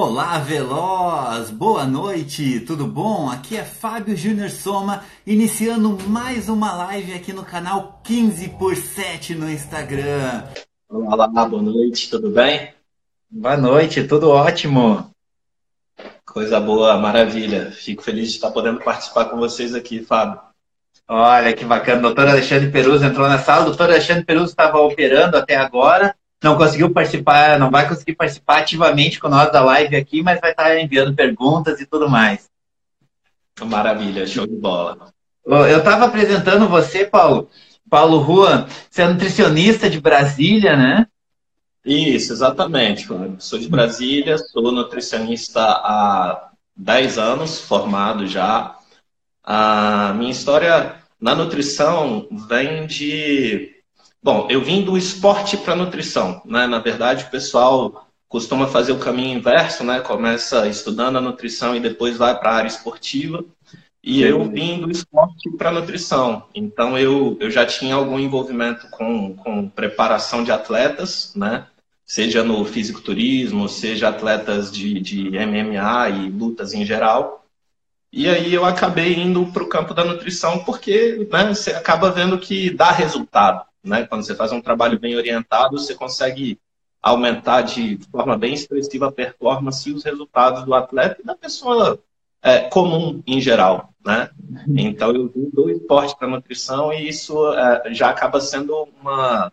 Olá, Veloz! Boa noite, tudo bom? Aqui é Fábio Júnior Soma, iniciando mais uma live aqui no canal 15 por 7 no Instagram. Olá, boa noite, tudo bem? Boa noite, tudo ótimo. Coisa boa, maravilha. Fico feliz de estar podendo participar com vocês aqui, Fábio. Olha que bacana, doutor Alexandre Peruso entrou na sala. O doutor Alexandre Peruso estava operando até agora, não conseguiu participar, não vai conseguir participar ativamente com nós da live aqui, mas vai estar enviando perguntas e tudo mais. Maravilha, show de bola. Eu estava apresentando você, Paulo. Paulo Rua, você é nutricionista de Brasília, né? Isso, exatamente. Sou de Brasília, sou nutricionista há 10 anos, formado já. A minha história na nutrição vem de Bom, eu vim do esporte para nutrição, né? Na verdade, o pessoal costuma fazer o caminho inverso, né? Começa estudando a nutrição e depois vai para a área esportiva. E eu vim do esporte para nutrição. Então eu, eu já tinha algum envolvimento com, com preparação de atletas, né? Seja no fisiculturismo, seja atletas de, de MMA e lutas em geral. E aí eu acabei indo para o campo da nutrição porque né, você acaba vendo que dá resultado. Né? Quando você faz um trabalho bem orientado, você consegue aumentar de forma bem expressiva a performance e os resultados do atleta e da pessoa é, comum em geral. Né? Então, eu vim do esporte para nutrição e isso é, já acaba sendo uma,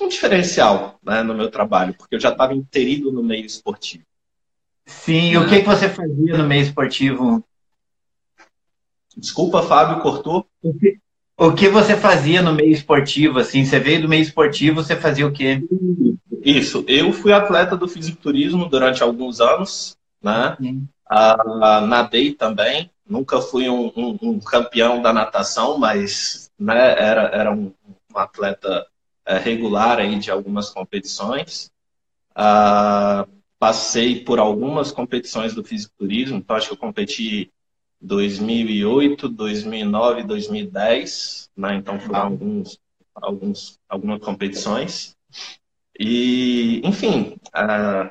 um diferencial né, no meu trabalho, porque eu já estava inserido no meio esportivo. Sim, o que, que você fazia no meio esportivo? Desculpa, Fábio, cortou? O que, o que você fazia no meio esportivo, assim? Você veio do meio esportivo, você fazia o quê? Isso, eu fui atleta do fisiculturismo durante alguns anos, né? Ah, nadei também, nunca fui um, um, um, campeão da natação, mas né, era, era um, um atleta é, regular aí de algumas competições. Ah, passei por algumas competições do fisiculturismo, então acho que eu competi 2008, 2009, 2010, né? Então foram alguns, alguns, algumas competições. E, enfim, uh,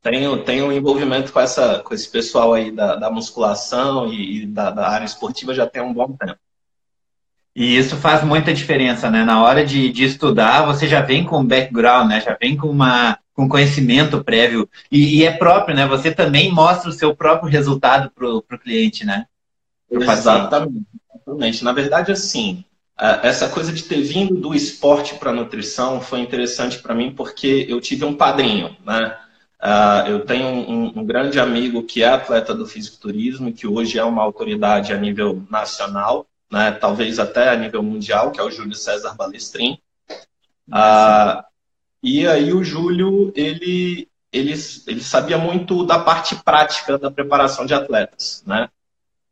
tenho, tenho envolvimento com, essa, com esse pessoal aí da, da musculação e, e da, da, área esportiva já tem um bom tempo. E isso faz muita diferença, né? Na hora de, de estudar, você já vem com background, né? Já vem com uma, com conhecimento prévio e, e, é próprio, né? Você também mostra o seu próprio resultado para o cliente, né? Exatamente. Na verdade, assim, essa coisa de ter vindo do esporte para nutrição foi interessante para mim porque eu tive um padrinho, né? eu tenho um, um, grande amigo que é atleta do fisiculturismo, que hoje é uma autoridade a nível nacional, né? talvez até a nível mundial, que é o Júlio César Balestrin. Uh, e aí o Júlio, ele, ele, ele sabia muito da parte prática da preparação de atletas, né?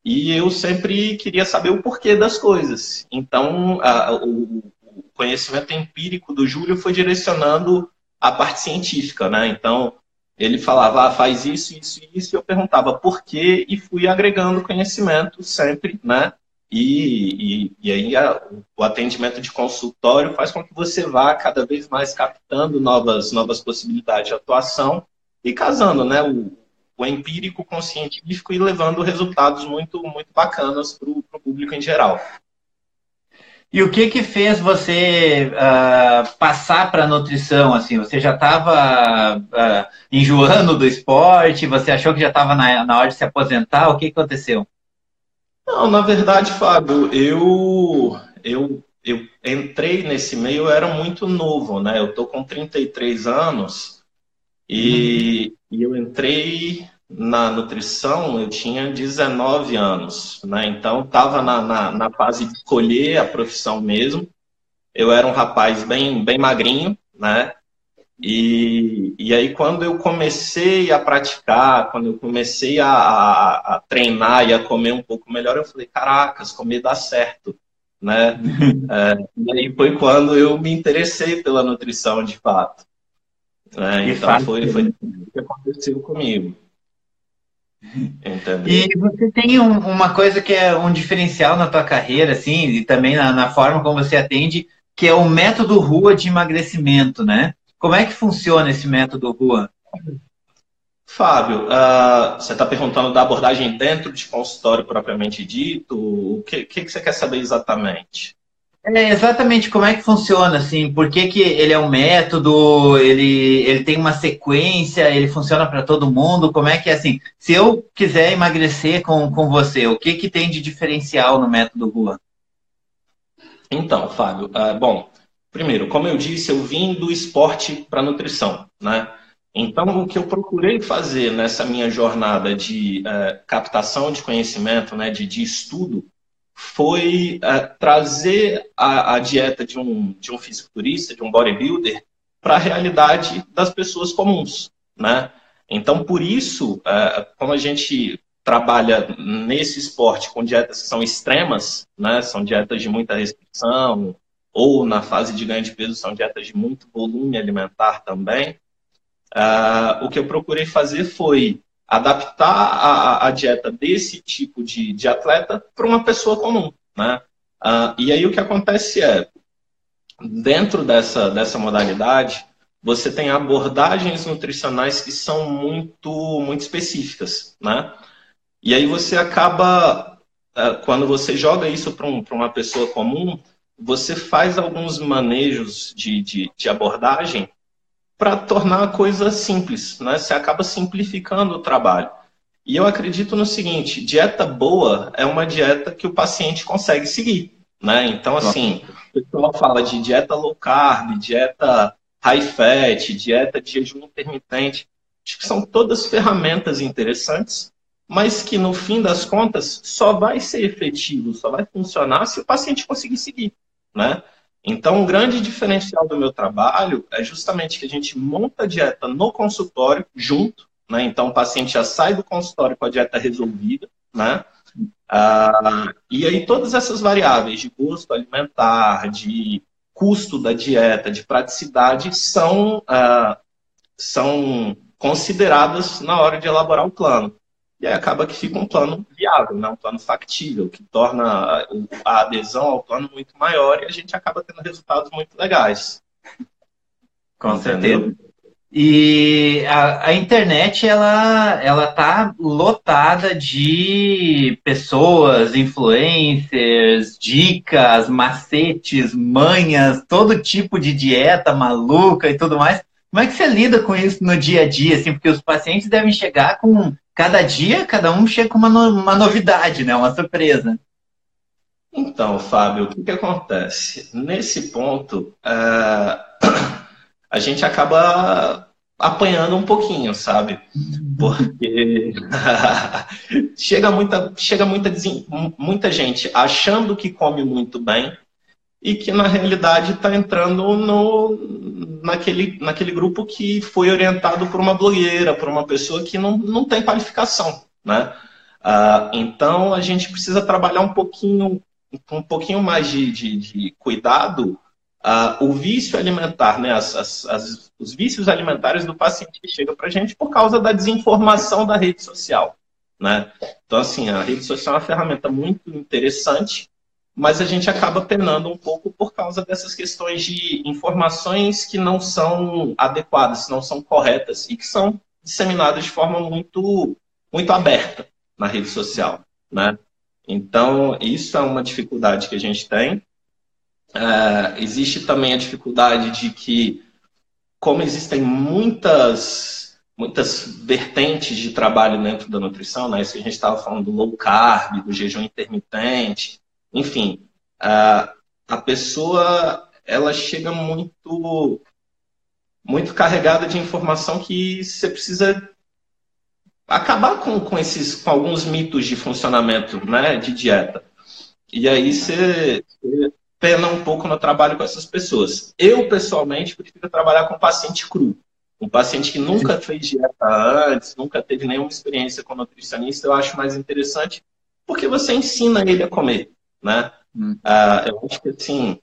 E eu sempre queria saber o porquê das coisas. Então, a, o, o conhecimento empírico do Júlio foi direcionando a parte científica, né? Então, ele falava, ah, faz isso, isso e isso, e eu perguntava por quê, e fui agregando conhecimento sempre, né? E, e, e aí a, o atendimento de consultório faz com que você vá cada vez mais captando novas, novas possibilidades de atuação e casando né, o, o empírico com o científico e levando resultados muito, muito bacanas para o público em geral. E o que que fez você uh, passar para a nutrição? Assim, você já estava uh, enjoando do esporte? Você achou que já estava na, na hora de se aposentar? O que aconteceu? Não, na verdade, Fábio, eu, eu, eu entrei nesse meio, eu era muito novo, né? Eu tô com 33 anos e, uhum. e eu entrei na nutrição, eu tinha 19 anos, né? Então, estava na, na, na, fase de escolher a profissão mesmo. Eu era um rapaz bem, bem magrinho, né? E, e aí, quando eu comecei a praticar, quando eu comecei a, a, a, treinar e a comer um pouco melhor, eu falei: caracas, comer dá certo. Né? é, e aí foi quando eu me interessei pela nutrição de fato. É, então, foi, foi o que aconteceu comigo. Entendeu? E você tem um, uma coisa que é um diferencial na tua carreira, assim, e também na, na forma como você atende, que é o método rua de emagrecimento, né? Como é que funciona esse método Rua? Fábio, uh, você está perguntando da abordagem dentro de consultório propriamente dito? O que, que, que você quer saber exatamente? É, exatamente como é que funciona, assim, por que, que ele é um método, ele, ele tem uma sequência, ele funciona para todo mundo, como é que é assim, se eu quiser emagrecer com, com você, o que, que tem de diferencial no método Rua? Então, Fábio, uh, bom, primeiro, como eu disse, eu vim do esporte para nutrição, né? Então, o que eu procurei fazer nessa minha jornada de uh, captação de conhecimento, né, de, de estudo, foi uh, trazer a, a, dieta de um, de um fisiculturista, de um bodybuilder, para a realidade das pessoas comuns. Né? Então, por isso, uh, como a gente trabalha nesse esporte com dietas que são extremas, né, são dietas de muita restrição, ou na fase de ganho de peso são dietas de muito volume alimentar também, Uh, o que eu procurei fazer foi adaptar a, a dieta desse tipo de, de atleta para uma pessoa comum. Né? Uh, e aí o que acontece é, dentro dessa, dessa modalidade, você tem abordagens nutricionais que são muito, muito específicas. Né? E aí você acaba, uh, quando você joga isso para um, uma pessoa comum, você faz alguns manejos de, de, de abordagem para tornar a coisa simples, né? Você acaba simplificando o trabalho. E eu acredito no seguinte: dieta boa é uma dieta que o paciente consegue seguir, né? Então, assim, o pessoal fala de dieta low carb, dieta high fat, dieta de jejum intermitente. Acho que são todas ferramentas interessantes, mas que no fim das contas só vai ser efetivo, só vai funcionar se o paciente conseguir seguir, né? Então, um grande diferencial do meu trabalho é justamente que a gente monta a dieta no consultório junto, né? Então, o paciente já sai do consultório com a dieta resolvida, né? Ah, e aí, todas essas variáveis de gosto alimentar, de custo da dieta, de praticidade, são, ah, são consideradas na hora de elaborar o plano. E aí acaba que fica um plano viável, né? um plano factível, que torna a adesão ao plano muito maior e a gente acaba tendo resultados muito legais. Com Entendeu? certeza. E a, a, internet ela ela tá lotada de pessoas, influencers, dicas, macetes, manhas, todo tipo de dieta maluca e tudo mais. Como é que você lida com isso no dia a dia, assim? Porque os pacientes devem chegar com cada dia, cada um chega com uma, no, uma novidade, né? Uma surpresa. Então, Fábio, o que, que acontece? Nesse ponto, uh, a gente acaba apanhando um pouquinho, sabe? Porque chega muita, chega muita, muita gente achando que come muito bem e que na realidade está entrando no, naquele, naquele grupo que foi orientado por uma blogueira, por uma pessoa que não, não tem qualificação, né? Uh, então a gente precisa trabalhar um pouquinho, um pouquinho mais de, de, de cuidado. Uh, o vício alimentar, né? As, as, as, os vícios alimentares do paciente que chega para a gente por causa da desinformação da rede social, né? Então assim, a rede social é uma ferramenta muito interessante, mas a gente acaba penando um pouco por causa dessas questões de informações que não são adequadas, não são corretas e que são disseminadas de forma muito, muito aberta na rede social, né? Então, isso é uma dificuldade que a gente tem. É, existe também a dificuldade de que, como existem muitas, muitas vertentes de trabalho dentro da nutrição, né? Isso que a gente estava falando do low carb, do jejum intermitente, enfim, a, a pessoa ela chega muito muito carregada de informação que você precisa acabar com, com esses com alguns mitos de funcionamento né, de dieta. E aí você, você pena um pouco no trabalho com essas pessoas. Eu, pessoalmente, prefiro trabalhar com paciente cru. Um paciente que nunca fez dieta antes, nunca teve nenhuma experiência com nutricionista, eu acho mais interessante porque você ensina ele a comer. Né? Hum. Uh, eu acho que assim,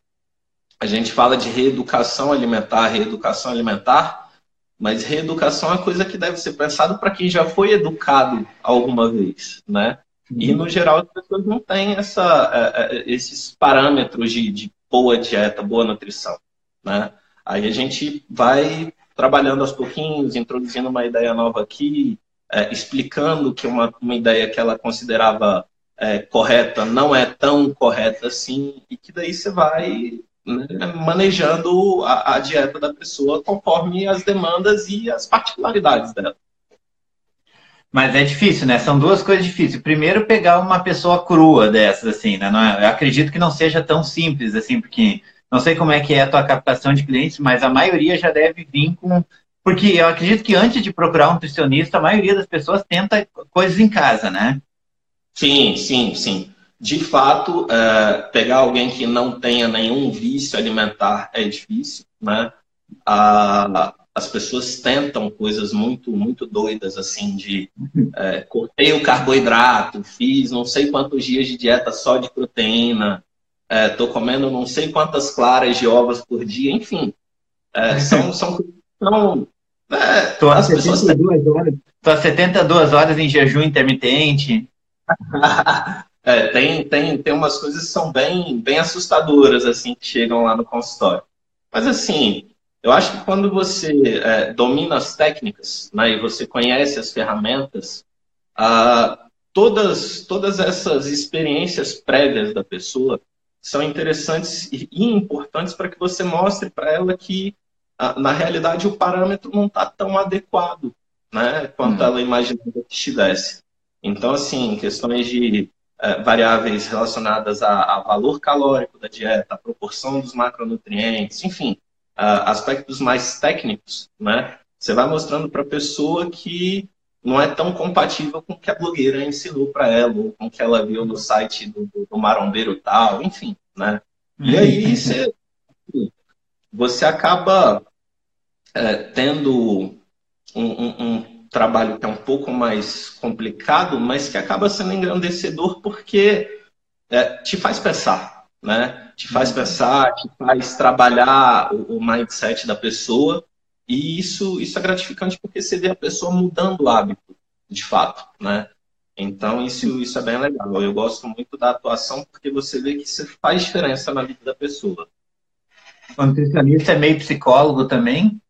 a gente fala de reeducação alimentar, reeducação alimentar, mas reeducação é uma coisa que deve ser pensada para quem já foi educado alguma vez, né? E uhum. no geral as pessoas não têm essa, é, é, esses parâmetros de, de boa dieta, boa nutrição, né? Aí a gente vai trabalhando aos pouquinhos, introduzindo uma ideia nova aqui, é, explicando que uma, uma ideia que ela considerava é, correta não é tão correta assim, e que daí você vai né, manejando a, a, dieta da pessoa conforme as demandas e as particularidades dela. Mas é difícil, né? São duas coisas difíceis. Primeiro, pegar uma pessoa crua dessas, assim, né? É, eu acredito que não seja tão simples, assim, porque não sei como é que é a tua captação de clientes, mas a maioria já deve vir com porque eu acredito que antes de procurar um nutricionista, a maioria das pessoas tenta coisas em casa, né? Sim, sim, sim. De fato, é, pegar alguém que não tenha nenhum vício alimentar é difícil, né? A, as pessoas tentam coisas muito, muito doidas, assim, de é, cortei o carboidrato, fiz não sei quantos dias de dieta só de proteína, estou é, comendo não sei quantas claras de ovos por dia, enfim. É, são, são, são é, tô, há 72 horas, tô há 72 horas em jejum intermitente. é, tem, tem, tem umas coisas que são bem, bem assustadoras, assim, que chegam lá no consultório. Mas, assim, eu acho que quando você é, domina as técnicas né, e você conhece as ferramentas, ah, todas, todas essas experiências prévias da pessoa são interessantes e importantes para que você mostre para ela que na realidade o parâmetro não está tão adequado né, quanto hum. ela imaginava que estivesse. Então, assim, questões de é, variáveis relacionadas a, a, valor calórico da dieta, a proporção dos macronutrientes, enfim, aspectos mais técnicos, né, você vai mostrando para a pessoa que não é tão compatível com o que a blogueira ensinou para ela, ou com o que ela viu no site do, do, marombeiro tal, enfim, né? E aí uhum. você, você acaba é, tendo um, um, um, trabalho que é um pouco mais complicado, mas que acaba sendo engrandecedor porque é, te faz pensar, né? Te faz uhum. pensar, te faz trabalhar o, o mindset da pessoa e isso, isso é gratificante porque você vê a pessoa mudando o hábito, de fato, né? Então, isso, isso é bem legal. Eu gosto muito da atuação porque você vê que isso faz diferença na vida da pessoa. O nutricionista é meio psicólogo também?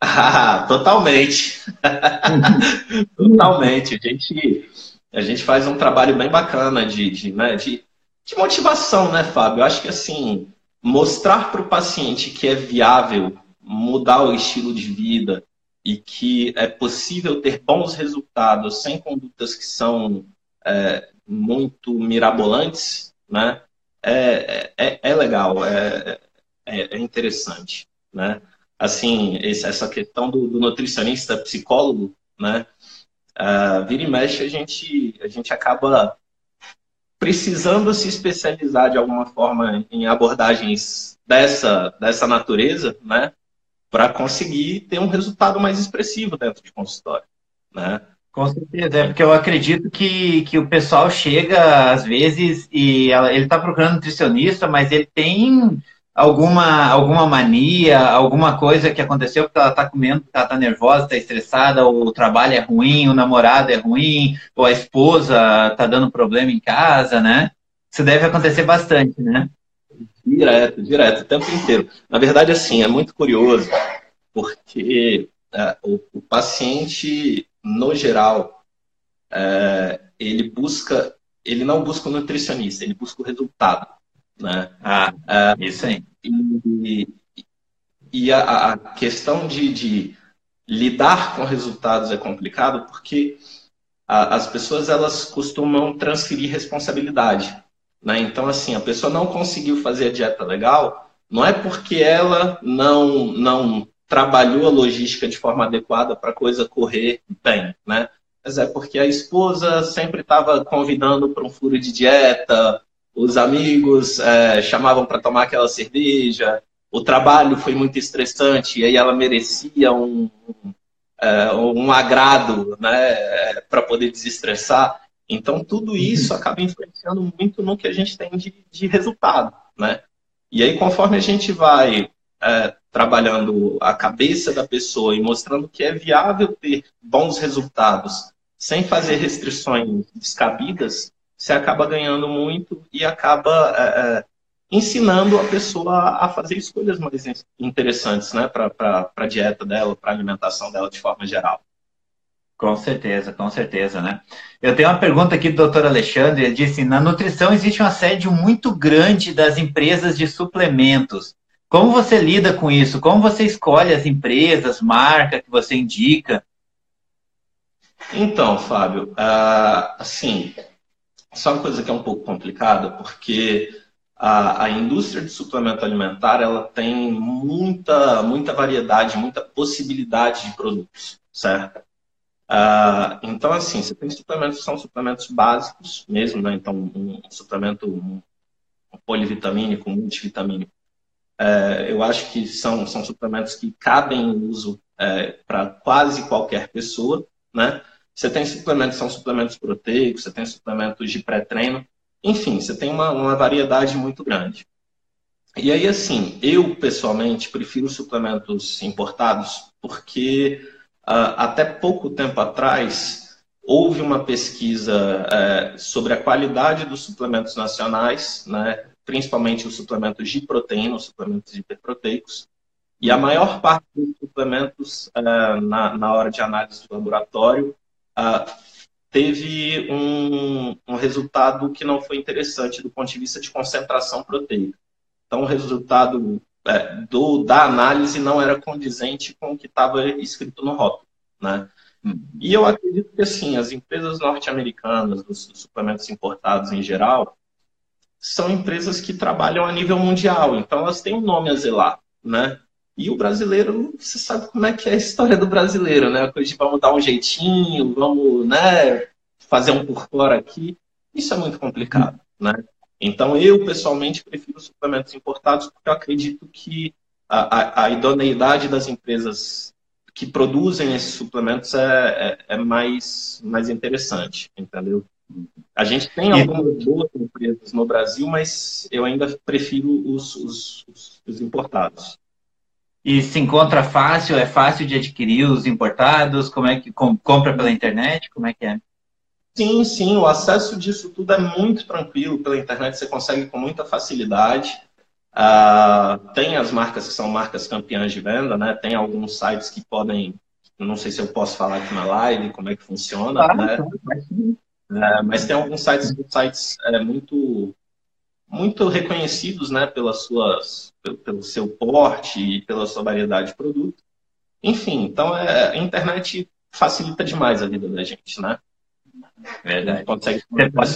Ah, totalmente. totalmente. A gente, a gente faz um trabalho bem bacana de, de, né, de, de motivação, né, Fábio? Eu acho que assim, mostrar para o paciente que é viável mudar o estilo de vida e que é possível ter bons resultados sem condutas que são é, muito mirabolantes, né? É, é, é legal, é, é, é interessante, né? Assim, essa questão do, do nutricionista psicólogo, né? Uh, vira e mexe, a gente, a gente acaba precisando se especializar de alguma forma em abordagens dessa, dessa natureza, né? Para conseguir ter um resultado mais expressivo dentro de consultório, né? Com certeza, é porque eu acredito que, que o pessoal chega às vezes e ele está procurando nutricionista, mas ele tem alguma, alguma mania, alguma coisa que aconteceu porque ela está comendo, ela está nervosa, está estressada, ou o trabalho é ruim, o namorado é ruim, ou a esposa está dando problema em casa, né? Isso deve acontecer bastante, né? Direto, direto, o tempo inteiro. Na verdade, assim, é muito curioso, porque é, o, o, paciente, no geral, é, ele busca, ele não busca o nutricionista, ele busca o resultado. Né? Ah, ah, isso aí. E, e a, a questão de, de, lidar com resultados é complicado porque a, as pessoas elas costumam transferir responsabilidade. Né? Então, assim, a pessoa não conseguiu fazer a dieta legal, não é porque ela não, não trabalhou a logística de forma adequada para a coisa correr bem, né? Mas é porque a esposa sempre estava convidando para um furo de dieta, os amigos é, chamavam para tomar aquela cerveja, o trabalho foi muito estressante e aí ela merecia um, um, é, um agrado né, para poder desestressar. Então, tudo isso uhum. acaba influenciando muito no que a gente tem de, de resultado. Né? E aí, conforme a gente vai é, trabalhando a cabeça da pessoa e mostrando que é viável ter bons resultados sem fazer restrições descabidas, você acaba ganhando muito e acaba é, é, ensinando a pessoa a fazer escolhas mais interessantes né, para a dieta dela, para a alimentação dela de forma geral. Com certeza, com certeza, né? Eu tenho uma pergunta aqui do doutor Alexandre, ele disse, na nutrição existe um assédio muito grande das empresas de suplementos. Como você lida com isso? Como você escolhe as empresas, marca que você indica? Então, Fábio, uh, assim, só uma coisa que é um pouco complicada, porque a, a, indústria de suplemento alimentar ela tem muita, muita variedade, muita possibilidade de produtos, certo? Uh, então, assim, você tem suplementos que são suplementos básicos mesmo, né? Então, um, suplemento um, polivitamínico, multivitamínico. Uh, eu acho que são, são suplementos que cabem em uso uh, para quase qualquer pessoa, né? Você tem suplementos são suplementos proteicos, você tem suplementos de pré-treino, enfim, você tem uma, uma variedade muito grande. E aí, assim, eu pessoalmente prefiro suplementos importados porque uh, até pouco tempo atrás houve uma pesquisa uh, sobre a qualidade dos suplementos nacionais, né, principalmente os suplementos de proteína, os suplementos hiperproteicos, e a maior parte dos suplementos uh, na, na hora de análise do laboratório uh, teve um, um, resultado que não foi interessante do ponto de vista de concentração proteica. Então, o resultado é, do, da análise não era condizente com o que estava escrito no rótulo. Né? E eu acredito que, assim, as empresas norte-americanas, dos suplementos importados em geral, são empresas que trabalham a nível mundial, então elas têm um nome a zelar, né? E o brasileiro, você sabe como é que é a história do brasileiro, né? A coisa de vamos dar um jeitinho, vamos, né, fazer um por fora aqui. Isso é muito complicado, né? Então, eu, pessoalmente, prefiro suplementos importados porque eu acredito que a, a, a idoneidade das empresas que produzem esses suplementos é, é, é, mais, mais interessante, entendeu? A gente tem algumas boas empresas no Brasil, mas eu ainda prefiro os, os, os importados. E se encontra fácil? É fácil de adquirir os importados? Como é que com, compra pela internet? Como é que é? Sim, sim, o acesso disso tudo é muito tranquilo pela internet, você consegue com muita facilidade. Uh, tem as marcas que são marcas campeãs de venda, né? Tem alguns sites que podem, não sei se eu posso falar aqui na live como é que funciona, claro, né? Uh, mas tem alguns sites, sites é, muito muito reconhecidos né, pelas suas, pelo, pelo seu porte e pela sua variedade de produto. Enfim, então é, a internet facilita demais a vida da gente, né? Verdade. Consegue você, pode,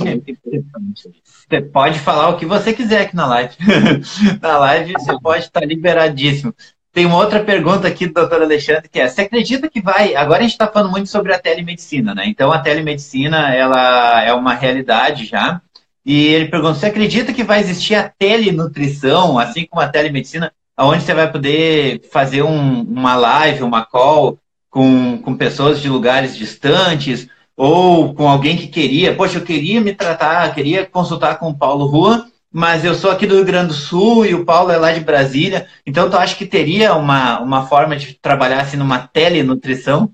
você pode falar o que você quiser aqui na live. na live você pode estar liberadíssimo. Tem uma outra pergunta aqui do doutor Alexandre, que é, você acredita que vai... Agora a gente está falando muito sobre a telemedicina, né? Então, a telemedicina, ela é uma realidade já. E ele pergunta: você acredita que vai existir a telenutrição, assim como a telemedicina, onde você vai poder fazer um, uma live, uma call com, com pessoas de lugares distantes, ou com alguém que queria, poxa, eu queria me tratar, queria consultar com o Paulo Rua, mas eu sou aqui do Rio Grande do Sul e o Paulo é lá de Brasília, então tu acha que teria uma, uma forma de trabalhar assim numa telenutrição?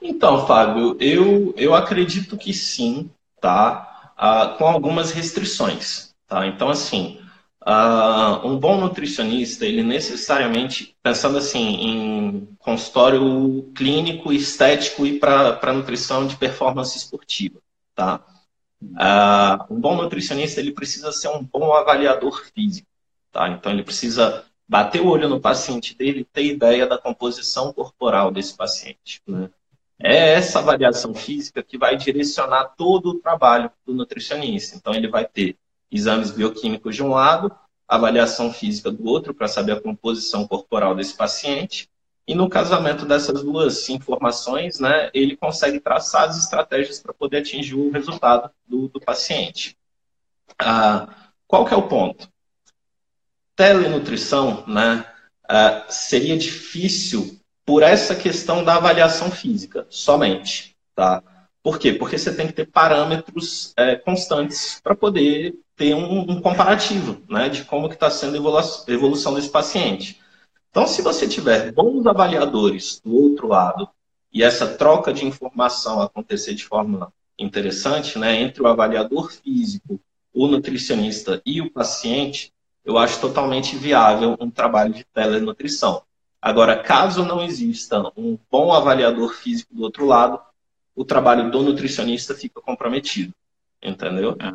Então, Fábio, eu, eu acredito que sim, tá? Uh, com algumas restrições. Tá? Então, assim, uh, um bom nutricionista, ele necessariamente, pensando assim em consultório clínico, estético e para nutrição de performance esportiva, tá? Uh, um bom nutricionista, ele precisa ser um bom avaliador físico, tá? Então, ele precisa bater o olho no paciente dele, ter ideia da composição corporal desse paciente, né? É essa avaliação física que vai direcionar todo o trabalho do nutricionista. Então, ele vai ter exames bioquímicos de um lado, avaliação física do outro, para saber a composição corporal desse paciente. E no casamento dessas duas informações, né, ele consegue traçar as estratégias para poder atingir o resultado do, do paciente. Ah, qual que é o ponto? Telenutrição né, ah, seria difícil por essa questão da avaliação física somente, tá? Por quê? Porque você tem que ter parâmetros é, constantes para poder ter um, um, comparativo, né, de como que está sendo a evolução desse paciente. Então, se você tiver bons avaliadores do outro lado e essa troca de informação acontecer de forma interessante, né, entre o avaliador físico o nutricionista e o paciente, eu acho totalmente viável um trabalho de telenutrição. Agora, caso não exista um bom avaliador físico do outro lado, o trabalho do nutricionista fica comprometido. Entendeu? Ah,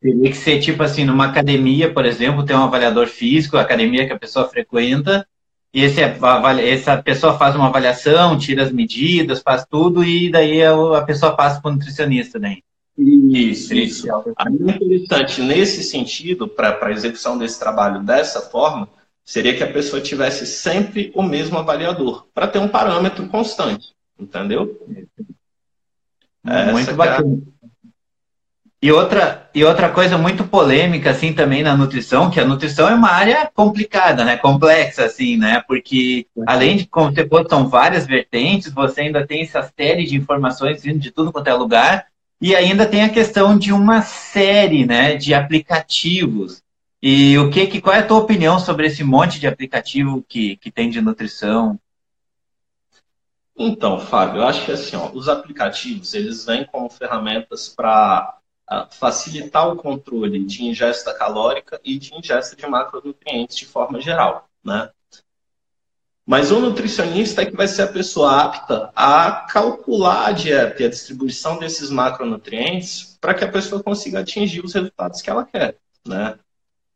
Teria que ser tipo assim, numa academia, por exemplo, tem um avaliador físico, a academia que a pessoa frequenta, e esse, essa pessoa faz uma avaliação, tira as medidas, faz tudo, e daí a pessoa passa para o nutricionista, né? Isso, isso. Aí, interessante, nesse sentido, para a execução desse trabalho dessa forma, seria que a pessoa tivesse sempre o mesmo avaliador, para ter um parâmetro constante, entendeu? Muito Essa bacana. É e outra, e outra coisa muito polêmica, assim, também na nutrição, que a nutrição é uma área complicada, né? Complexa, assim, né? Porque, além de, como você falou, são várias vertentes, você ainda tem essa série de informações vindo de tudo quanto é lugar, e ainda tem a questão de uma série, né, de aplicativos. E o que, que qual é a tua opinião sobre esse monte de aplicativo que, que tem de nutrição? Então, Fábio, eu acho que assim, ó, os aplicativos, eles vêm como ferramentas para facilitar o controle de ingesta calórica e de ingesta de macronutrientes de forma geral, né? Mas o nutricionista é que vai ser a pessoa apta a calcular a dieta e a distribuição desses macronutrientes para que a pessoa consiga atingir os resultados que ela quer, né?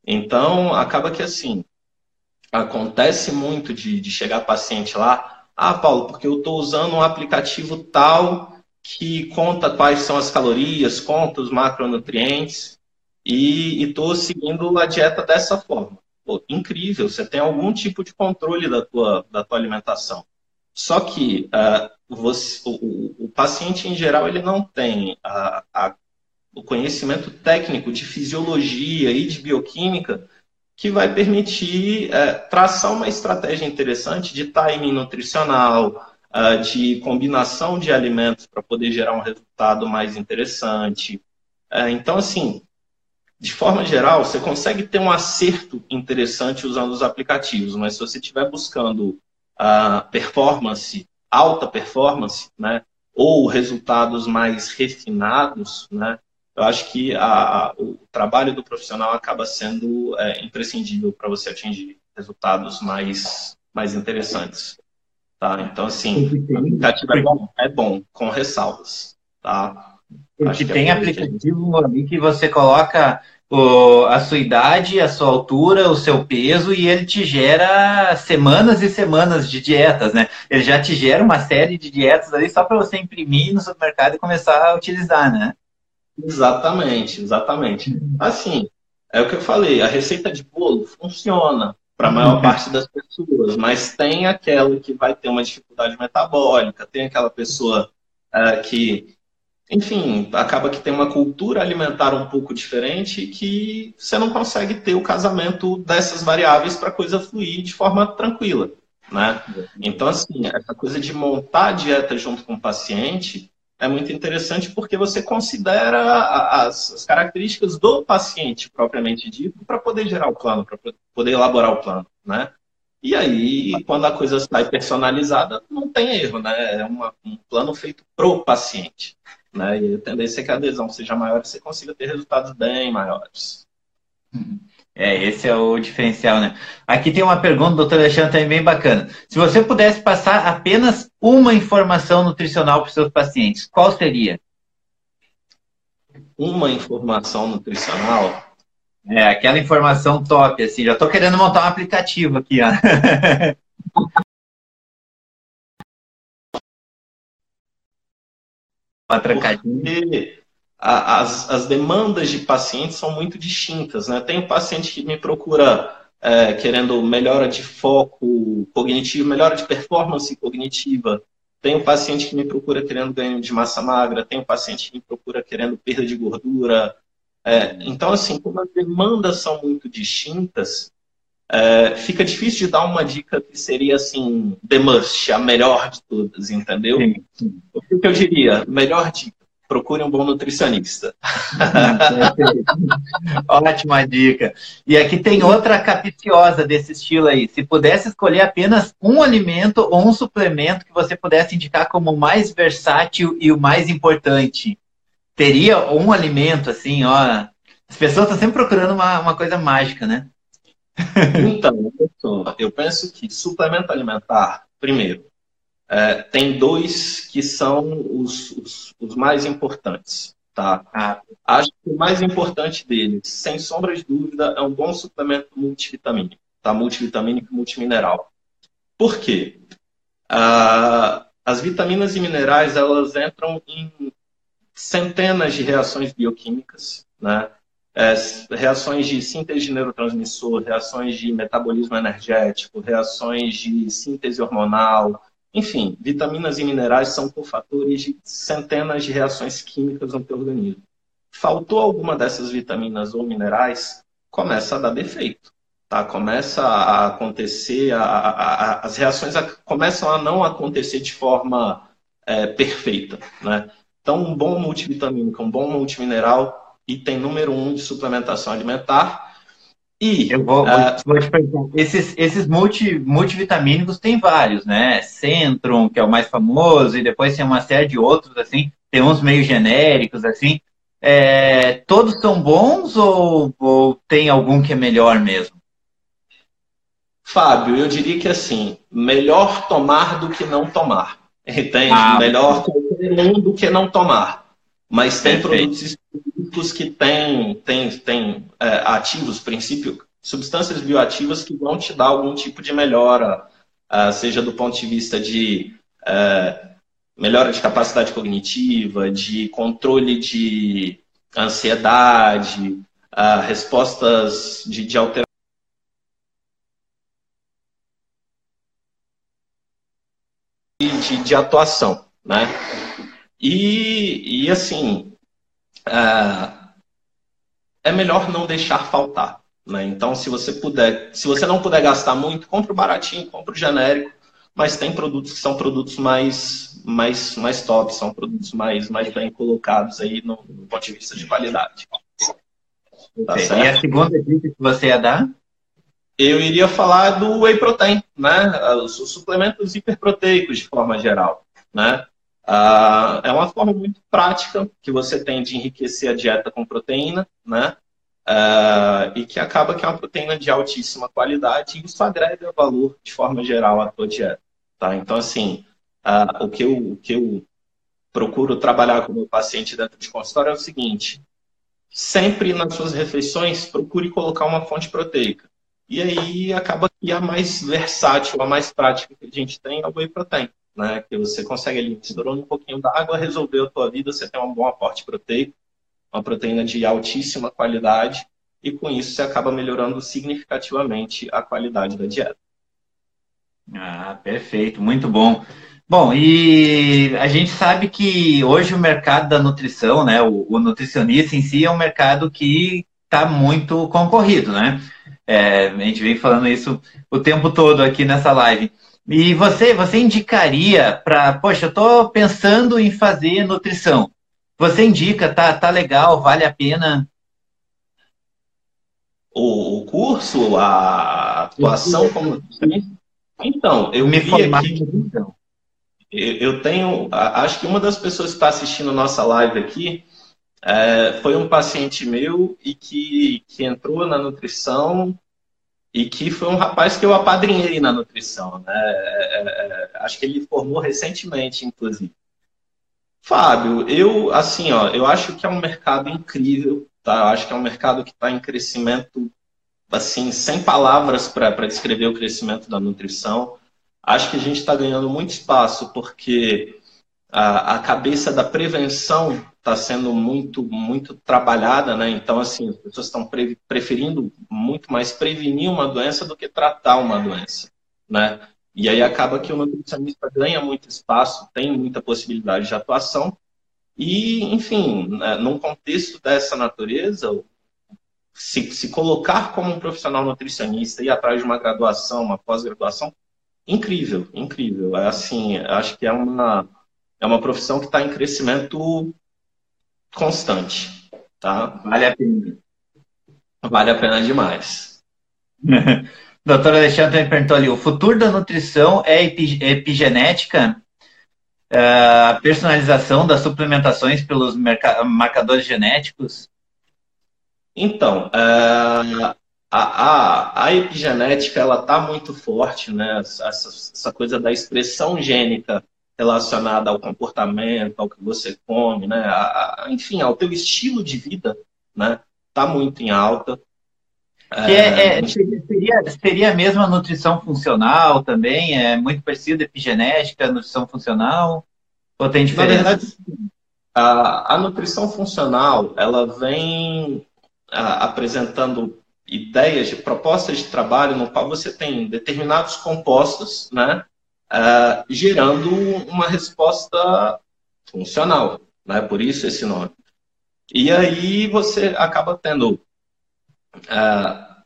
Então, acaba que assim, acontece muito de, de chegar paciente lá, ah, Paulo, porque eu estou usando um aplicativo tal que conta quais são as calorias, conta os macronutrientes e estou seguindo a dieta dessa forma. Pô, incrível, você tem algum tipo de controle da tua, da tua alimentação. Só que uh, você, o, o, paciente em geral ele não tem a, a, o conhecimento técnico de fisiologia e de bioquímica que vai permitir uh, traçar uma estratégia interessante de timing nutricional, uh, de combinação de alimentos para poder gerar um resultado mais interessante. Uh, então, assim, de forma geral, você consegue ter um acerto interessante usando os aplicativos, mas se você estiver buscando uh, performance, alta performance, né, ou resultados mais refinados, né, eu acho que a, a, o trabalho do profissional acaba sendo é, imprescindível para você atingir resultados mais, mais interessantes. Tá? Então, assim, o aplicativo é bom, é bom, com ressalvas. Tá? Porque tem é aplicativo ali que você coloca o, a sua idade, a sua altura, o seu peso e ele te gera semanas e semanas de dietas, né? Ele já te gera uma série de dietas ali só para você imprimir no supermercado e começar a utilizar, né? Exatamente, exatamente. Assim, é o que eu falei, a receita de bolo funciona, para a maior parte das pessoas, mas tem aquela que vai ter uma dificuldade metabólica, tem aquela pessoa uh, que, enfim, acaba que tem uma cultura alimentar um pouco diferente que você não consegue ter o casamento dessas variáveis para a coisa fluir de forma tranquila. Né? Então, assim, essa coisa de montar a dieta junto com o paciente é muito interessante porque você considera as, as características do paciente propriamente dito para poder gerar o plano, para poder elaborar o plano, né? E aí, quando a coisa sai personalizada, não tem erro, né? É uma, um plano feito pro paciente, né? E a tendência é que a adesão seja maior e você consiga ter resultados bem maiores. Uhum. É, esse é o diferencial, né? Aqui tem uma pergunta, doutor Alexandre, também bem bacana. Se você pudesse passar apenas uma informação nutricional para os seus pacientes, qual seria? Uma informação nutricional? É, aquela informação top, assim. Já estou querendo montar um aplicativo aqui, ó. uma trancadinha as, as demandas de pacientes são muito distintas. Né? Tem um paciente que me procura é, querendo melhora de foco cognitivo, melhora de performance cognitiva. Tem um paciente que me procura querendo ganho de massa magra, tem um paciente que me procura querendo perda de gordura. É, então, assim, como as demandas são muito distintas, é, fica difícil de dar uma dica que seria assim, the must, a melhor de todas, entendeu? Sim, sim. O que eu diria? Melhor dica procure um bom nutricionista. Ótima dica. E aqui tem outra capiciosa desse estilo aí. Se pudesse escolher apenas um alimento ou um suplemento que você pudesse indicar como o mais versátil e o mais importante, teria um alimento assim, ó, As pessoas estão sempre procurando uma, uma coisa mágica, né? Então, eu penso que suplemento alimentar, primeiro, é, tem dois que são os, os, os mais importantes. Tá? Ah. Acho que o mais importante deles, sem sombra de dúvida, é um bom suplemento multivitamínico, tá? multivitamínico e multimineral. Por quê? Ah, as vitaminas e minerais elas entram em centenas de reações bioquímicas, né? É, reações de síntese de neurotransmissor, reações de metabolismo energético, reações de síntese hormonal, enfim, vitaminas e minerais são cofatores de centenas de reações químicas no teu organismo. Faltou alguma dessas vitaminas ou minerais, começa a dar defeito. Tá? Começa a acontecer, a, a, a, as reações começam a não acontecer de forma é, perfeita. Né? Então, um bom multivitamínico, um bom multimineral, item número um de suplementação alimentar, e eu vou, vou te perguntar, esses, esses multi, multivitamínicos tem vários, né? Centrum, que é o mais famoso, e depois tem uma série de outros, assim, tem uns meio genéricos, assim. É, todos são bons ou, ou tem algum que é melhor mesmo? Fábio, eu diria que assim, melhor tomar do que não tomar. Entende? Ah, melhor comer do que não tomar. Mas tem perfeito. produtos químicos que têm é, ativos, princípio, substâncias bioativas que vão te dar algum tipo de melhora, uh, seja do ponto de vista de uh, melhora de capacidade cognitiva, de controle de ansiedade, uh, respostas de, de alteração. De, de atuação, né? E, e assim, é, é melhor não deixar faltar. Né? Então, se você puder, se você não puder gastar muito, compre o baratinho, compre o genérico, mas tem produtos que são produtos mais, mais, mais top, são produtos mais, mais bem colocados aí no, no ponto de vista de qualidade. Tá e a segunda dica que você ia dar? Eu iria falar do whey protein, né? Os suplementos hiperproteicos de forma geral, né? Uh, é uma forma muito prática que você tem de enriquecer a dieta com proteína, né? Uh, e que acaba que é uma proteína de altíssima qualidade e isso agrega valor de forma geral à tua dieta. Tá? Então, assim, uh, o, que eu, o que eu procuro trabalhar com o meu paciente dentro de consultório é o seguinte: sempre nas suas refeições, procure colocar uma fonte proteica. E aí acaba que a mais versátil, a mais prática que a gente tem é o whey protein né? Que você consegue ali, misturando um pouquinho d'água, resolver a tua vida, você tem um bom aporte proteico, uma proteína de altíssima qualidade, e com isso você acaba melhorando significativamente a qualidade da dieta. Ah, perfeito, muito bom. Bom, e a gente sabe que hoje o mercado da nutrição, né, o, o nutricionista em si é um mercado que está muito concorrido, né? É, a gente vem falando isso o tempo todo aqui nessa live. E você, você indicaria para, poxa, eu estou pensando em fazer nutrição. Você indica, tá, tá legal, vale a pena? O, curso, a atuação como Então, eu me vi aqui. Eu tenho, acho que uma das pessoas que está assistindo nossa live aqui é, foi um paciente meu e que, que entrou na nutrição e que foi um rapaz que eu apadrinhei na nutrição. Né? É, é, é, acho que ele formou recentemente, inclusive. Fábio, eu assim, ó, eu acho que é um mercado incrível, tá? Eu acho que é um mercado que está em crescimento, assim, sem palavras para descrever o crescimento da nutrição. Acho que a gente está ganhando muito espaço porque a, a cabeça da prevenção está sendo muito, muito trabalhada, né? Então, assim, as pessoas estão pre preferindo muito mais prevenir uma doença do que tratar uma doença, né? E aí acaba que o nutricionista ganha muito espaço, tem muita possibilidade de atuação. E, enfim, né, num contexto dessa natureza, se, se colocar como um profissional nutricionista e atrás de uma graduação, uma pós-graduação, incrível, incrível. É assim, acho que é uma, é uma profissão que está em crescimento constante, tá? Vale a pena. Vale a pena demais. Doutor Alexandre perguntou ali, o futuro da nutrição é epigenética? É, a personalização das suplementações pelos marcadores genéticos? Então, é, a, a, a, epigenética ela está muito forte, né? Essa, essa, coisa da expressão gênica relacionada ao comportamento, ao que você come, né? A, a, enfim, ao teu estilo de vida, né? Está muito em alta. Que é, é, seria, seria a mesma nutrição funcional também? É muito parecido epigenética, nutrição funcional? Ou tem diferença? Na verdade, a, a nutrição funcional ela vem a, apresentando ideias de propostas de trabalho no qual você tem determinados compostos, né, uh, gerando uma resposta funcional, né, por isso esse nome. E aí você acaba tendo uh,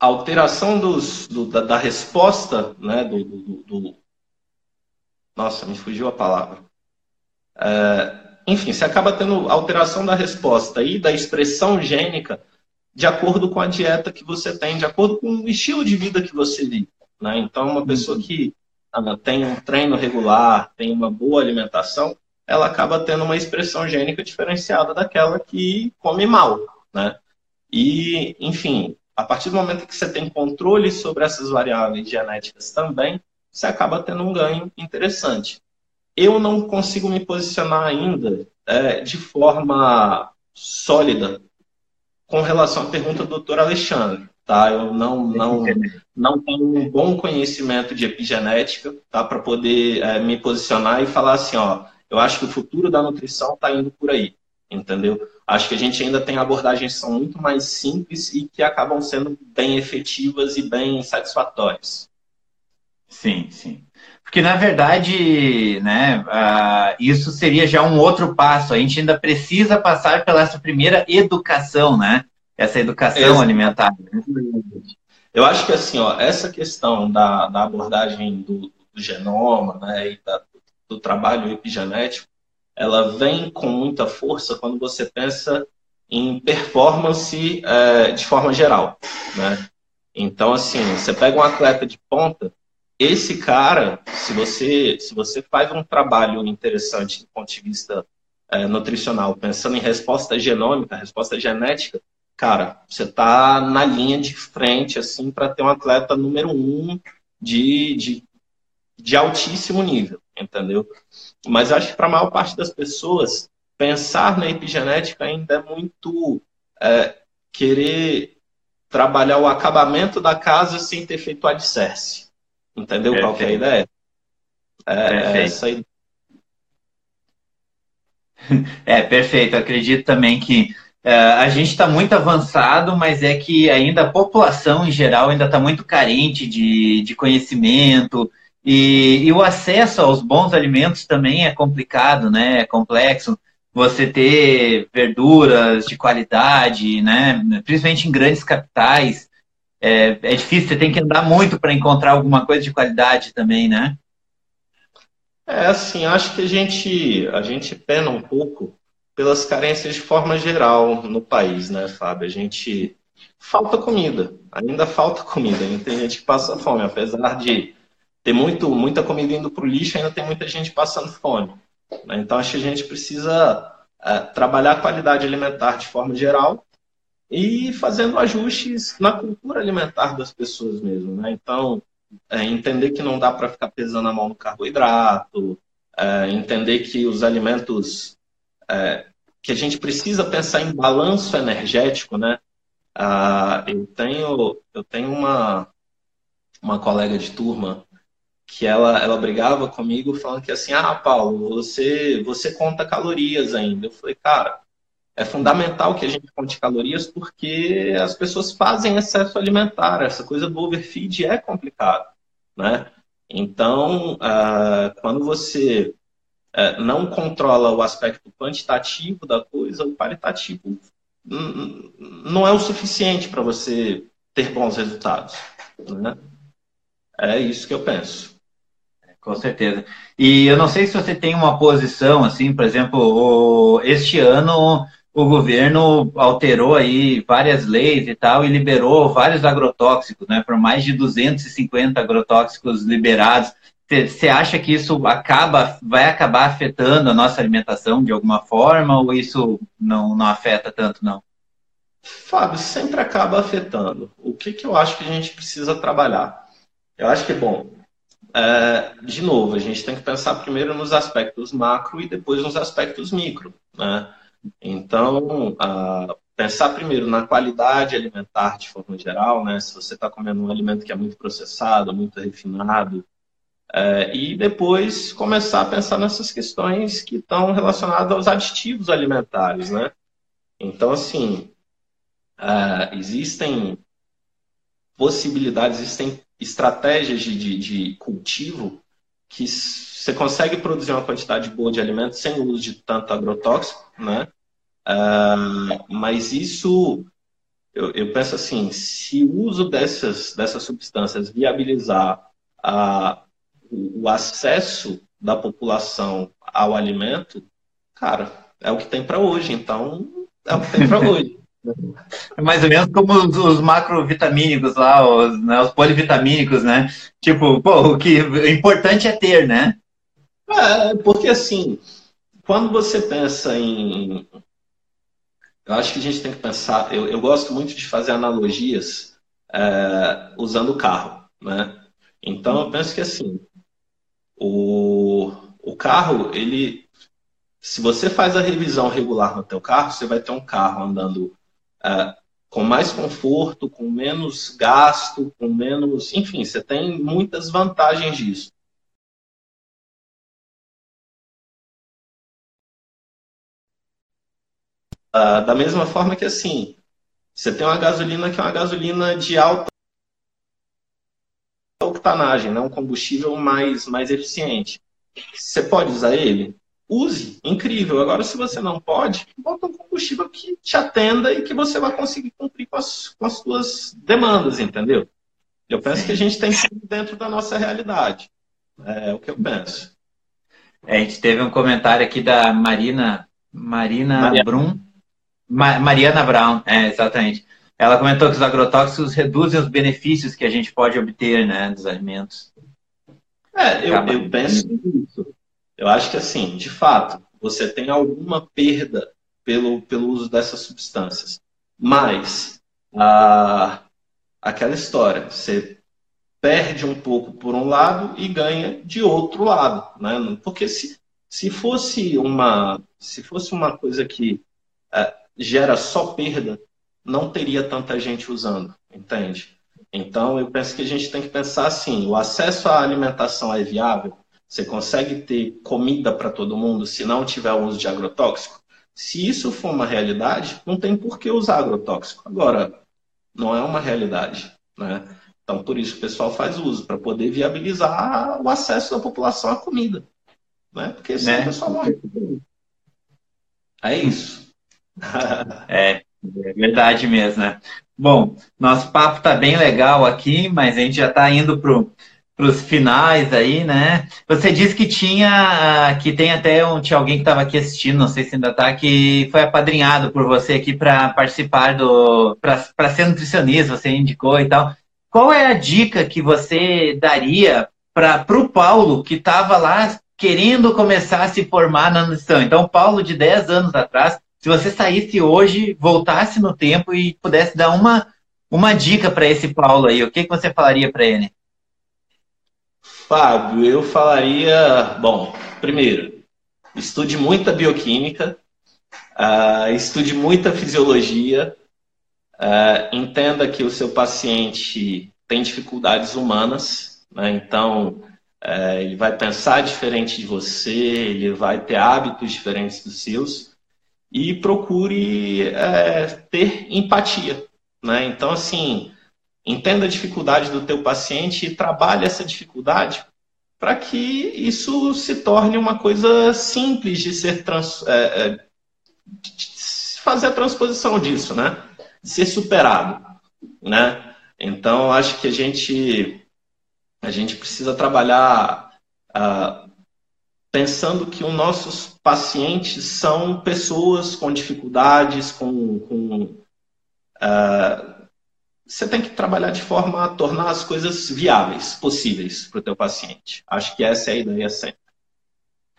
alteração dos, do, da, da, resposta, né, do, do, do, Nossa, me fugiu a palavra. Uh, enfim, você acaba tendo alteração da resposta e da expressão gênica de acordo com a dieta que você tem, de acordo com o estilo de vida que você vive. Né? Então, uma pessoa que ah, tem um treino regular, tem uma boa alimentação, ela acaba tendo uma expressão gênica diferenciada daquela que come mal. Né? E, enfim, a partir do momento que você tem controle sobre essas variáveis genéticas também, você acaba tendo um ganho interessante. Eu não consigo me posicionar ainda é, de forma sólida com relação à pergunta do doutor Alexandre. Tá? Eu não, não, não tenho um bom conhecimento de epigenética tá? para poder é, me posicionar e falar assim, ó, eu acho que o futuro da nutrição está indo por aí, entendeu? Acho que a gente ainda tem abordagens que são muito mais simples e que acabam sendo bem efetivas e bem satisfatórias. Sim, sim. Porque, na verdade, né, uh, isso seria já um outro passo. A gente ainda precisa passar pela essa primeira educação, né? Essa educação alimentar. Eu acho que, assim, ó, essa questão da, da abordagem do, do genoma né, e da, do trabalho epigenético, ela vem com muita força quando você pensa em performance é, de forma geral, né? Então, assim, você pega um atleta de ponta, esse cara, se você, se você faz um trabalho interessante do ponto de vista é, nutricional, pensando em resposta genômica, resposta genética, cara, você está na linha de frente assim para ter um atleta número um de, de, de altíssimo nível, entendeu? Mas acho que para a maior parte das pessoas, pensar na epigenética ainda é muito é, querer trabalhar o acabamento da casa sem ter feito o alicerce. Entendeu Perfeito. qual é a ideia? É, é essa aí. É, perfeito. Acredito também que a gente está muito avançado, mas é que ainda a população em geral ainda está muito carente de, de conhecimento e, e, o acesso aos bons alimentos também é complicado, né? É complexo. Você ter verduras de qualidade, né? Principalmente em grandes capitais, é, é difícil, você tem que andar muito para encontrar alguma coisa de qualidade também, né? É assim, acho que a gente, a gente pena um pouco pelas carências de forma geral no país, né, Fábio? A gente falta comida, ainda falta comida, ainda tem gente que passa fome, apesar de ter muito, muita comida indo para o lixo, ainda tem muita gente passando fome. Né? Então acho que a gente precisa é, trabalhar a qualidade alimentar de forma geral e fazendo ajustes na cultura alimentar das pessoas mesmo. Né? Então, é, entender que não dá para ficar pesando a mão no carboidrato, é, entender que os alimentos. É, que a gente precisa pensar em balanço energético, né? Ah, eu tenho, eu tenho uma, uma colega de turma que ela, ela brigava comigo falando que assim, ah, Paulo, você, você conta calorias ainda. Eu falei, cara, é fundamental que a gente conte calorias porque as pessoas fazem excesso alimentar. Essa coisa do overfeed é complicado, né? Então, uh, quando você não controla o aspecto quantitativo da coisa, o qualitativo não é o suficiente para você ter bons resultados. Né? É isso que eu penso. Com certeza. E eu não sei se você tem uma posição, assim, por exemplo, este ano o governo alterou aí várias leis e tal e liberou vários agrotóxicos, né? Por mais de 250 agrotóxicos liberados. Você acha que isso acaba, vai acabar afetando a nossa alimentação de alguma forma ou isso não, não afeta tanto, não? Fábio, sempre acaba afetando. O que, que eu acho que a gente precisa trabalhar? Eu acho que, bom, é, de novo, a gente tem que pensar primeiro nos aspectos macro e depois nos aspectos micro. Né? Então, pensar primeiro na qualidade alimentar de forma geral, né? se você está comendo um alimento que é muito processado, muito refinado, é, e depois começar a pensar nessas questões que estão relacionadas aos aditivos alimentares. Né? Então, assim, uh, existem possibilidades, existem estratégias de, de, de, cultivo que você consegue produzir uma quantidade boa de alimentos sem o uso de tanto agrotóxico, né? Uh, mas isso, eu, eu, penso assim, se o uso dessas, dessas substâncias viabilizar a, o, o acesso da população ao alimento, cara, é o que tem para hoje. Então, é o que tem para hoje. É mais ou menos como os, os macrovitamínicos lá, os, né, os, polivitamínicos, né? Tipo, pô, o que o importante é ter, né? É, porque assim, quando você pensa em. Eu acho que a gente tem que pensar. Eu, eu gosto muito de fazer analogias é, usando o carro, né? Então eu penso que assim, o, o carro, ele. Se você faz a revisão regular no teu carro, você vai ter um carro andando uh, com mais conforto, com menos gasto, com menos. Enfim, você tem muitas vantagens disso. Uh, da mesma forma que assim, você tem uma gasolina que é uma gasolina de alta octanagem, né? um combustível mais, mais eficiente. Você pode usar ele? use, incrível. Agora, se você não pode, bota um combustível que te atenda e que você vai conseguir cumprir com as, com as suas demandas, entendeu? Eu penso que a gente tem que ir dentro da nossa realidade. É o que eu penso. É, a gente teve um comentário aqui da Marina, Marina Maria. Brum. Ma, Mariana Brown, é, exatamente. Ela comentou que os agrotóxicos reduzem os benefícios que a gente pode obter né, dos alimentos. É, eu, eu penso nisso. Eu acho que, assim, de fato, você tem alguma perda pelo, pelo uso dessas substâncias. Mas, a, aquela história, você perde um pouco por um lado e ganha de outro lado. Né? Porque se, se, fosse, uma, se fosse uma coisa que é, gera só perda, não teria tanta gente usando, entende? Então, eu penso que a gente tem que pensar assim: o acesso à alimentação é viável? Você consegue ter comida para todo mundo se não tiver o uso de agrotóxico? Se isso for uma realidade, não tem por que usar agrotóxico. Agora, não é uma realidade. Né? Então, por isso o pessoal faz uso, para poder viabilizar o acesso da população à comida. Né? Porque senão né? o pessoal morre. É isso. é, é verdade mesmo, né? Bom, nosso papo está bem legal aqui, mas a gente já está indo para os finais aí, né? Você disse que tinha, que tem até um, tinha alguém que estava aqui assistindo, não sei se ainda está, que foi apadrinhado por você aqui para participar do, para ser nutricionista, você indicou e tal. Qual é a dica que você daria para o Paulo que estava lá querendo começar a se formar na nutrição? Então, Paulo de 10 anos atrás, se você saísse hoje, voltasse no tempo e pudesse dar uma, uma dica para esse Paulo aí, o que, que você falaria para ele? Fábio, eu falaria, bom, primeiro, estude muita bioquímica, uh, estude muita fisiologia, uh, entenda que o seu paciente tem dificuldades humanas, né? então uh, ele vai pensar diferente de você, ele vai ter hábitos diferentes dos seus, e procure ter empatia. Né? Então, assim, entenda a dificuldade do teu paciente e trabalhe essa dificuldade para que isso se torne uma coisa simples de ser trans, é, é, de fazer a transposição disso, né? De ser superado, né? Então acho que a gente a gente precisa trabalhar uh, pensando que os nossos pacientes são pessoas com dificuldades, com, com uh, você tem que trabalhar de forma a tornar as coisas viáveis, possíveis para o teu paciente. Acho que essa é a ideia sempre.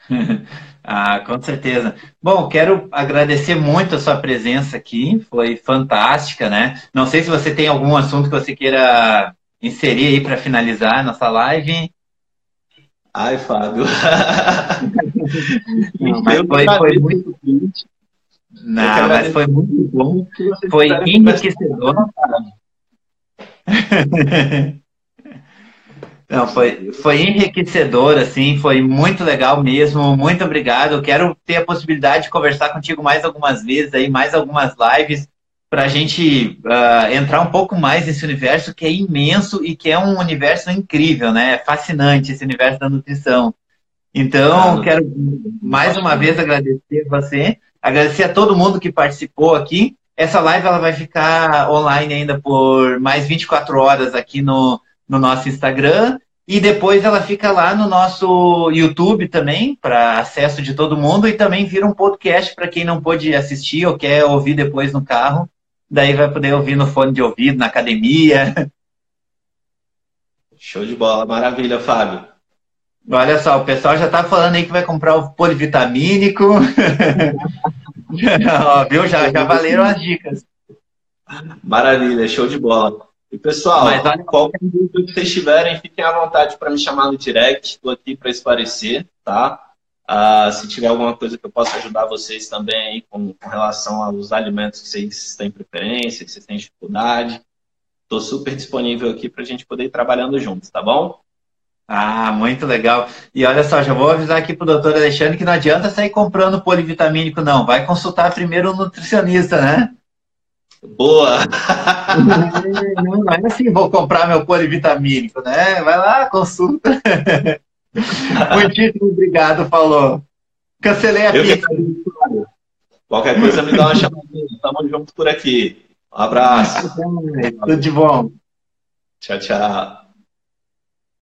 ah, com certeza. Bom, quero agradecer muito a sua presença aqui, foi fantástica, né? Não sei se você tem algum assunto que você queira inserir aí para finalizar nossa live. Ai, Fábio. Não, mas foi, foi muito. Não, mas foi muito bom. Foi enriquecedor. Não, foi, foi enriquecedor, assim, foi muito legal mesmo. Muito obrigado. Eu quero ter a possibilidade de conversar contigo mais algumas vezes aí, mais algumas lives, para a gente uh, entrar um pouco mais nesse universo que é imenso e que é um universo incrível, né? É fascinante esse universo da nutrição. Então, ah, quero mais uma vez agradecer você, agradecer a todo mundo que participou aqui. Essa live ela vai ficar online ainda por mais 24 horas aqui no, no nosso Instagram. E depois ela fica lá no nosso YouTube também, para acesso de todo mundo, e também vira um podcast para quem não pôde assistir ou quer ouvir depois no carro. Daí vai poder ouvir no fone de ouvido, na academia. Show de bola, maravilha, Fábio. Olha só, o pessoal já está falando aí que vai comprar o polivitamínico. Ó, viu? Já, já valeram as dicas. Maravilha, show de bola. E pessoal, Mas, olha... qualquer dúvida que vocês tiverem, fiquem à vontade para me chamar no direct. Estou aqui para esclarecer, tá? Ah, se tiver alguma coisa que eu possa ajudar vocês também com, com relação aos alimentos que vocês têm preferência, que vocês têm dificuldade, estou super disponível aqui para a gente poder ir trabalhando juntos, tá bom? Ah, muito legal. E olha só, já vou avisar aqui para o doutor Alexandre que não adianta sair comprando polivitamínico, não. Vai consultar primeiro o nutricionista, né? Boa! Não é assim, vou comprar meu polivitamínico, né? Vai lá, consulta. Muitíssimo obrigado, falou. Cancelei a pizza. Qualquer coisa me dá uma chamadinha. Tamo junto por aqui. Um abraço. Tudo de bom. Tchau, tchau.